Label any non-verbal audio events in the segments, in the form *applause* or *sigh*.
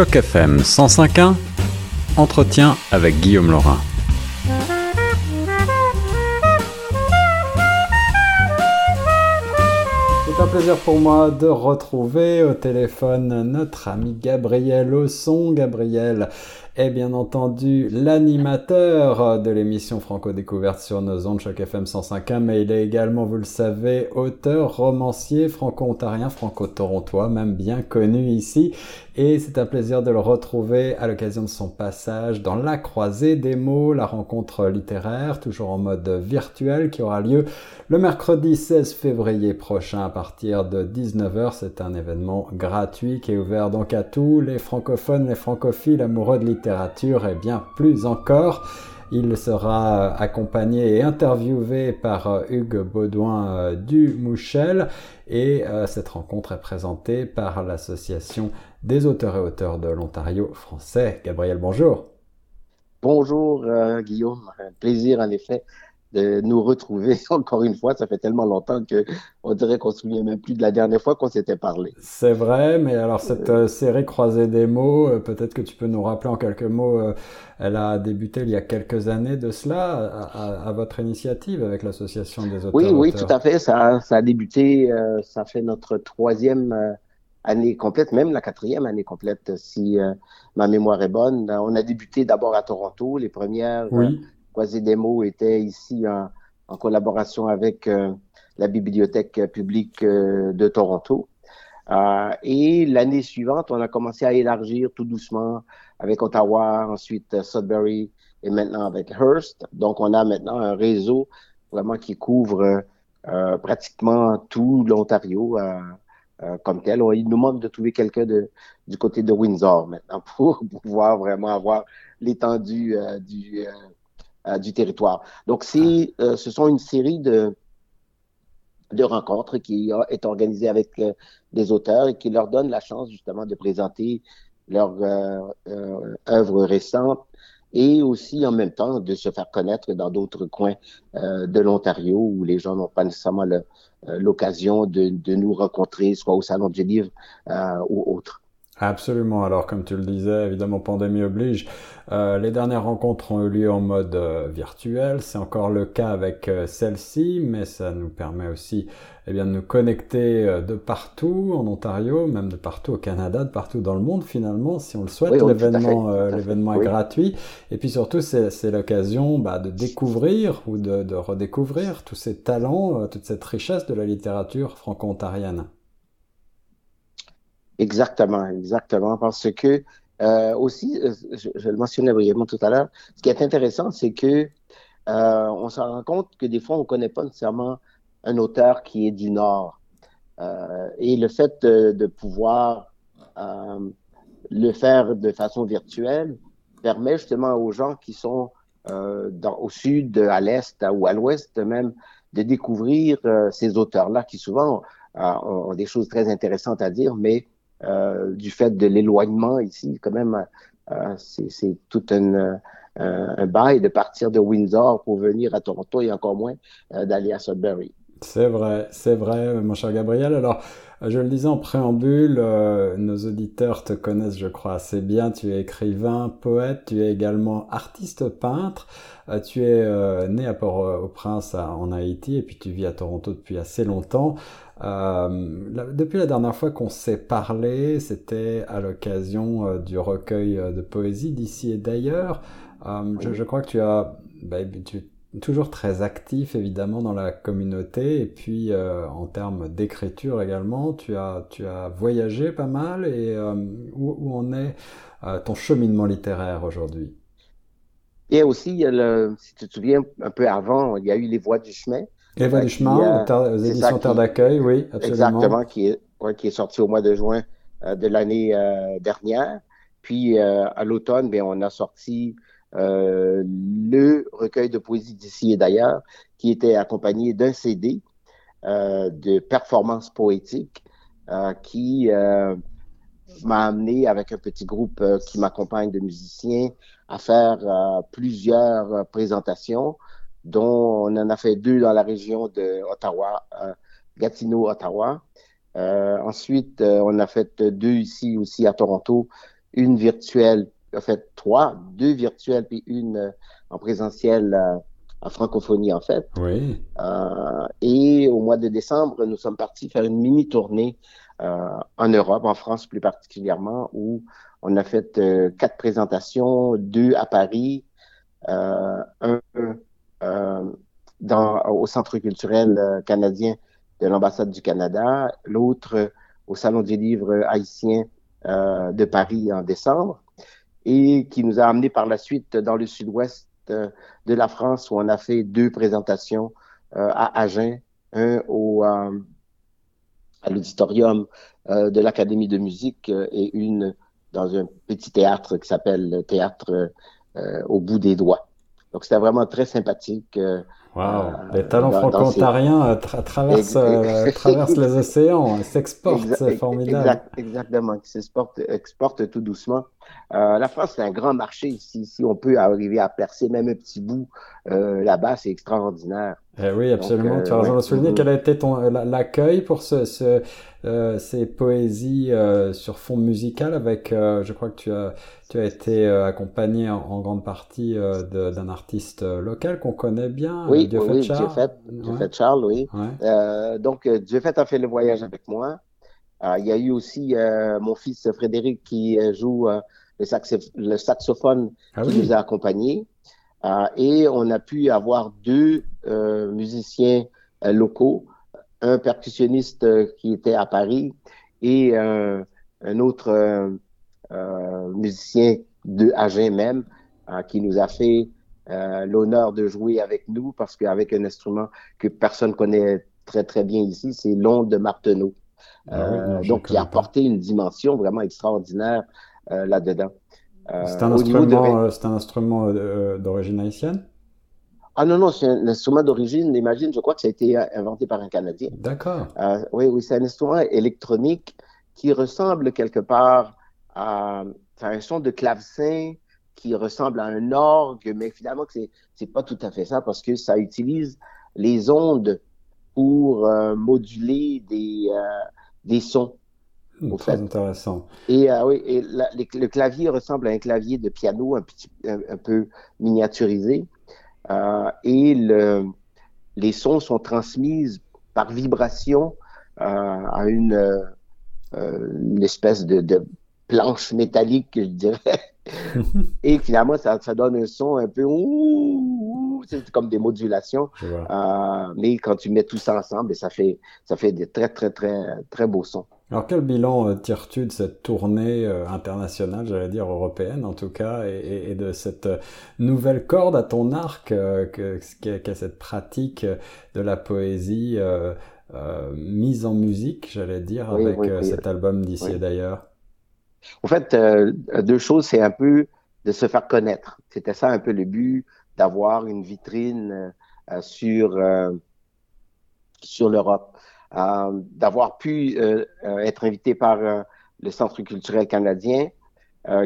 Choc FM 105.1, entretien avec Guillaume Laurin. C'est un plaisir pour moi de retrouver au téléphone notre ami Gabriel Osson. Gabriel est bien entendu l'animateur de l'émission Franco Découverte sur nos ondes Choc FM 105.1, mais il est également, vous le savez, auteur, romancier franco-ontarien, franco-torontois, même bien connu ici. Et c'est un plaisir de le retrouver à l'occasion de son passage dans La Croisée des mots, la rencontre littéraire, toujours en mode virtuel, qui aura lieu le mercredi 16 février prochain à partir de 19h. C'est un événement gratuit qui est ouvert donc à tous les francophones, les francophiles amoureux de littérature et bien plus encore. Il sera accompagné et interviewé par Hugues Baudouin du Mouchel et cette rencontre est présentée par l'association des auteurs et auteurs de l'Ontario français. Gabriel, bonjour. Bonjour euh, Guillaume, un plaisir en effet de nous retrouver *laughs* encore une fois. Ça fait tellement longtemps que on dirait qu'on se souvient même plus de la dernière fois qu'on s'était parlé. C'est vrai, mais alors cette euh, série croisée des mots, euh, peut-être que tu peux nous rappeler en quelques mots. Euh, elle a débuté il y a quelques années de cela, à, à votre initiative avec l'association des auteurs. Oui, oui, tout à fait. Ça, ça a débuté. ça fait notre troisième année complète, même la quatrième année complète, si ma mémoire est bonne. On a débuté d'abord à Toronto. Les premières oui. Quasi-Demo était ici en, en collaboration avec euh, la Bibliothèque publique euh, de Toronto. Euh, et l'année suivante, on a commencé à élargir tout doucement avec Ottawa, ensuite Sudbury et maintenant avec Hearst. Donc, on a maintenant un réseau vraiment qui couvre euh, pratiquement tout l'Ontario euh, comme tel. il nous manque de trouver quelqu'un du côté de Windsor maintenant *laughs* pour pouvoir vraiment avoir l'étendue du euh, du territoire. Donc, c'est, euh, ce sont une série de, de rencontres qui est organisée avec euh, des auteurs et qui leur donne la chance justement de présenter leurs œuvres récentes et aussi en même temps de se faire connaître dans d'autres coins de l'Ontario où les gens n'ont pas nécessairement l'occasion de, de, nous rencontrer, soit au Salon du Livre ou autre. Absolument. Alors, comme tu le disais, évidemment, pandémie oblige. Euh, les dernières rencontres ont eu lieu en mode euh, virtuel. C'est encore le cas avec euh, celle-ci, mais ça nous permet aussi eh bien, de nous connecter euh, de partout en Ontario, même de partout au Canada, de partout dans le monde finalement, si on le souhaite. Oui, oui, l'événement l'événement oui. est gratuit. Et puis surtout, c'est l'occasion bah, de découvrir ou de, de redécouvrir tous ces talents, toute cette richesse de la littérature franco-ontarienne. Exactement, exactement, parce que euh, aussi, je, je, le mentionnais brièvement tout à l'heure, ce qui est intéressant, c'est que euh, on se rend compte que des fois, on ne connaît pas nécessairement un auteur qui est du Nord. Euh, et le fait de, de pouvoir euh, le faire de façon virtuelle permet justement aux gens qui sont euh, dans, au sud, à l'est ou à l'ouest même, de découvrir euh, ces auteurs-là qui souvent ont, ont des choses très intéressantes à dire, mais euh, du fait de l'éloignement ici, quand même, euh, c'est tout un, euh, un, bail de partir de Windsor pour venir à Toronto et encore moins d'aller à Sudbury. C'est vrai, c'est vrai, mon cher Gabriel. Alors, je le disais en préambule, euh, nos auditeurs te connaissent, je crois, assez bien. Tu es écrivain, poète, tu es également artiste peintre. Euh, tu es euh, né à Port-au-Prince en Haïti et puis tu vis à Toronto depuis assez longtemps. La, depuis la dernière fois qu'on s'est parlé, c'était à l'occasion du recueil de poésie d'ici et d'ailleurs. Je, je, crois que tu as, bah, tu, toujours très actif évidemment dans la communauté. Et puis euh, en termes d'écriture également tu as tu as voyagé pas mal. Et euh, où, où en est euh, ton cheminement littéraire aujourd'hui? Et aussi il y a le, si tu te souviens un peu avant il y a eu les voies du chemin. Les voies du chemin aux éditions Terre d'accueil oui absolument. Exactement qui est ouais, qui est sorti au mois de juin de l'année dernière. Puis à l'automne ben on a sorti euh, le recueil de poésie d'ici et d'ailleurs, qui était accompagné d'un CD euh, de performance poétique euh, qui m'a amené avec un petit groupe qui m'accompagne de musiciens à faire plusieurs présentations, dont on en a fait deux dans la région de Ottawa, Gatineau, Ottawa. ensuite, on a fait deux ici aussi à Toronto une virtuelle, en fait trois, deux virtuelles puis une en présentiel en francophonie en fait. Oui. et au mois de décembre, nous sommes partis faire une mini tournée en Europe, en France plus particulièrement, où on a fait quatre présentations, deux à Paris, un dans, au Centre culturel canadien de l'ambassade du Canada, l'autre au Salon du livre haïtien euh, de Paris en décembre, et qui nous a amené par la suite dans le sud-ouest euh, de la France où on a fait deux présentations euh, à Agen, un au, à l'auditorium de l'Académie de musique et une dans un petit théâtre qui s'appelle le Théâtre au bout des doigts. Donc c'était vraiment très sympathique. Wow. Euh, les talents franco-ontariens euh, traversent, euh, traversent les océans, s'exportent, c'est formidable. exactement, qui s'exportent exportent tout doucement. Euh, la France, c'est un grand marché. Si, si on peut arriver à percer même un petit bout euh, là-bas, c'est extraordinaire. Eh oui, absolument. tu as raison de souligner. Quel a été l'accueil pour ce, ce ces poésies sur fond musical avec, je crois que tu as tu as été accompagné en, grande partie d'un artiste local qu'on connaît bien. Oui, Dieu oui, Charles. Dieu fait, Charles, oui. donc Dieu fait a fait le voyage avec moi. il y a eu aussi mon fils Frédéric qui joue le, saxophone ah qui nous a accompagnés. Euh, et on a pu avoir deux euh, musiciens euh, locaux, un percussionniste qui était à Paris et un autre musicien de Agen même, qui nous a fait l'honneur de jouer avec nous parce qu'avec un instrument que personne connaît très très bien ici, c'est l'onde de Marteneau. Ah donc, il a apporté une dimension vraiment extraordinaire là-dedans. Euh, c'est un, instrument, euh, c'est un instrument d'origine haïtienne? Ah non, non, c'est un instrument d'origine, imagine, je crois que ça a été inventé par un Canadien. D'accord. oui, oui, c'est un instrument électronique qui ressemble quelque part à, un son de clavecin qui ressemble à un orgue, mais finalement, c'est, c'est pas tout à fait ça parce que ça utilise les ondes pour moduler des, des sons. Très intéressant. Et euh, oui, et le clavier ressemble à un clavier de piano un, petit, un, peu miniaturisé. Euh, et le, les sons sont transmis par vibration euh, à une, une espèce de, de, planche métallique, je dirais. *laughs* et finalement, ça, ça, donne un son un peu c'est comme des modulations. mais quand tu mets tout ça ensemble, ça fait, ça fait des très, très, très, très beaux sons. Alors quel bilan euh, tires-tu de cette tournée euh, internationale, j'allais dire européenne en tout cas, et, de cette euh, nouvelle corde à ton arc qu'est cette pratique de la poésie mise en musique, j'allais dire, avec cet album d'ici et d'ailleurs? En fait, deux choses, c'est un peu de se faire connaître. C'était ça un peu le but, d'avoir une vitrine sur, sur l'Europe. Euh, d'avoir pu euh, euh, être invité par le Centre culturel canadien,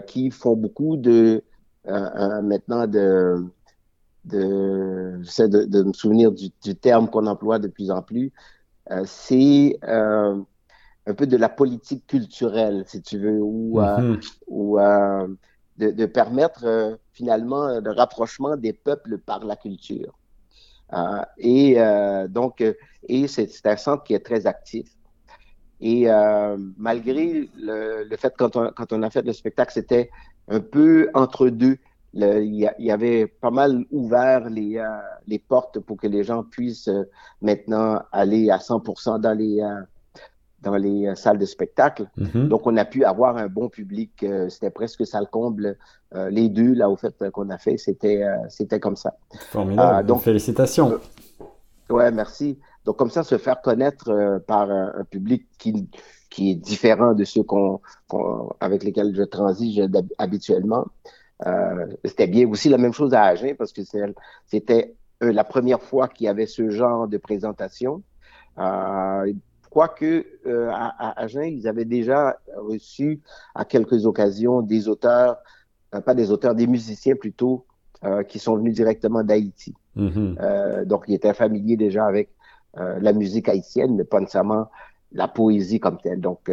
qui font beaucoup de maintenant de de, j'essaie de, de, me souvenir du, du terme qu'on emploie de plus en plus, euh, c'est euh, un peu de la politique culturelle, si tu veux, ou, mm-hmm. ou de, de, permettre finalement le rapprochement des peuples par la culture. Euh, et euh, donc, euh, et c'est un centre qui est très actif. Et malgré le, le, fait quand on, quand on a fait le spectacle, c'était un peu entre deux. il y, avait pas mal ouvert les, les portes pour que les gens puissent maintenant aller à 100% dans les, dans les euh, salles de spectacle. Mm-hmm. Donc, on a pu avoir un bon public. Euh, c'était presque ça le comble. Euh, les deux, là, au fait, qu'on a fait, c'était c'était comme ça. Formidable. donc, félicitations. ouais, merci. Donc, comme ça, se faire connaître par un, public qui, qui est différent de ceux qu'on, avec lesquels je transige habituellement. c'était bien aussi la même chose à Agen parce que c'était la première fois qu'il y avait ce genre de présentation. Euh, quoique euh, à, Agen, ils avaient déjà reçu à quelques occasions des auteurs, euh, pas des auteurs, des musiciens plutôt, euh, qui sont venus directement d'Haïti. Mm-hmm. donc, ils étaient familiers déjà avec la musique haïtienne, mais pas nécessairement la poésie comme telle. Donc,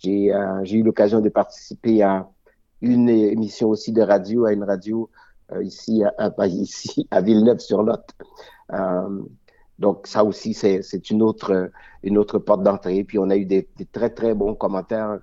j'ai eu l'occasion de participer à une émission aussi de radio à une radio ici, à, ici, à Villeneuve-sur-Lot. Donc ça aussi, c'est une autre, une autre porte d'entrée. Puis on a eu des, très, très bons commentaires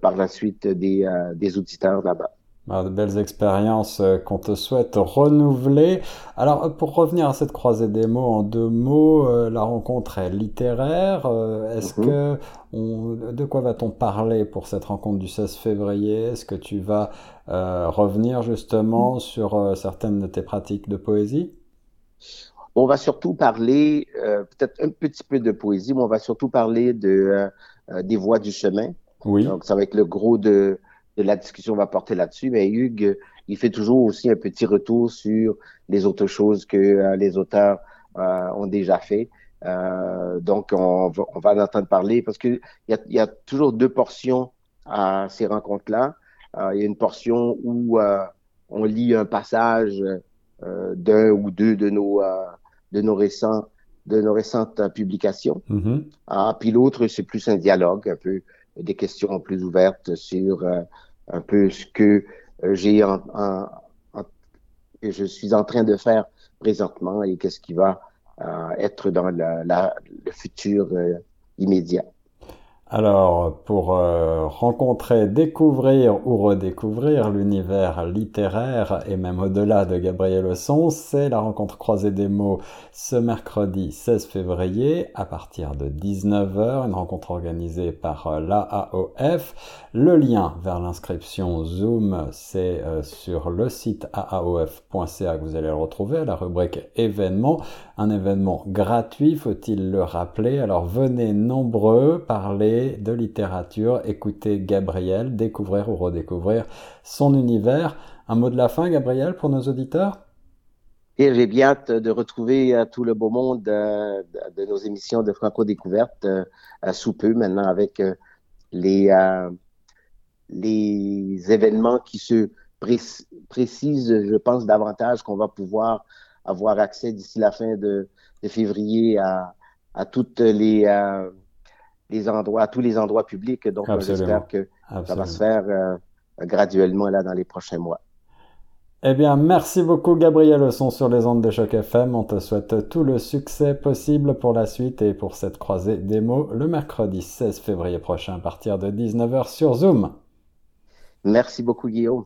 par la suite des, des auditeurs là-bas. Ah, de belles expériences euh, qu'on te souhaite renouveler. Alors, euh, pour revenir à cette croisée des mots en deux mots, euh, la rencontre est littéraire. Est-ce mhm. que on, de quoi va-t-on parler pour cette rencontre du 16 février? Est-ce que tu vas revenir justement sur certaines de tes pratiques de poésie? On va surtout parler, peut-être un petit peu de poésie, mais on va surtout parler de des voies du chemin. Oui. Donc, ça va être le gros de de la discussion va porter là-dessus, mais Hugues, il fait toujours aussi un petit retour sur les autres choses que euh, les auteurs euh, ont déjà fait. Euh, donc, on va, on va en entendre parler parce qu'il y a, y a toujours deux portions à ces rencontres-là. il y a une portion où on lit un passage d'un ou deux de nos, de nos récents de nos récentes publications. Mm-hmm. Ah, puis l'autre, c'est plus un dialogue, un peu des questions plus ouvertes sur euh, un peu ce que euh, j'ai en, en, je suis en train de faire présentement et qu'est-ce qui va euh, être dans la, la, le futur immédiat. Alors, pour euh, rencontrer, découvrir ou redécouvrir l'univers littéraire et même au-delà de Gabriel Osson, c'est la rencontre croisée des mots ce mercredi 16 février à partir de 19h, une rencontre organisée par euh, l'AAOF. Le lien vers l'inscription Zoom, c'est euh, sur le site aaof.ca que vous allez le retrouver à la rubrique événements. Un événement gratuit, faut-il le rappeler. Alors venez nombreux parler de littérature, écouter Gabriel, découvrir ou redécouvrir son univers. Un mot de la fin, Gabriel, pour nos auditeurs? Et j'ai bien hâte de retrouver euh, tout le beau monde euh, de, nos émissions de Franco Découverte euh, sous peu maintenant avec les, les événements qui se précisent, je pense, davantage qu'on va pouvoir avoir accès d'ici la fin de, février à, à toutes les les endroits, à tous les endroits publics. Donc, j'espère que ça va se faire euh, graduellement là dans les prochains mois. Eh bien, merci beaucoup Gabriel Leçon sur les ondes de choc FM. On te souhaite tout le succès possible pour la suite et pour cette croisée démo le mercredi 16 février prochain à partir de 19h sur Zoom. Merci beaucoup Guillaume.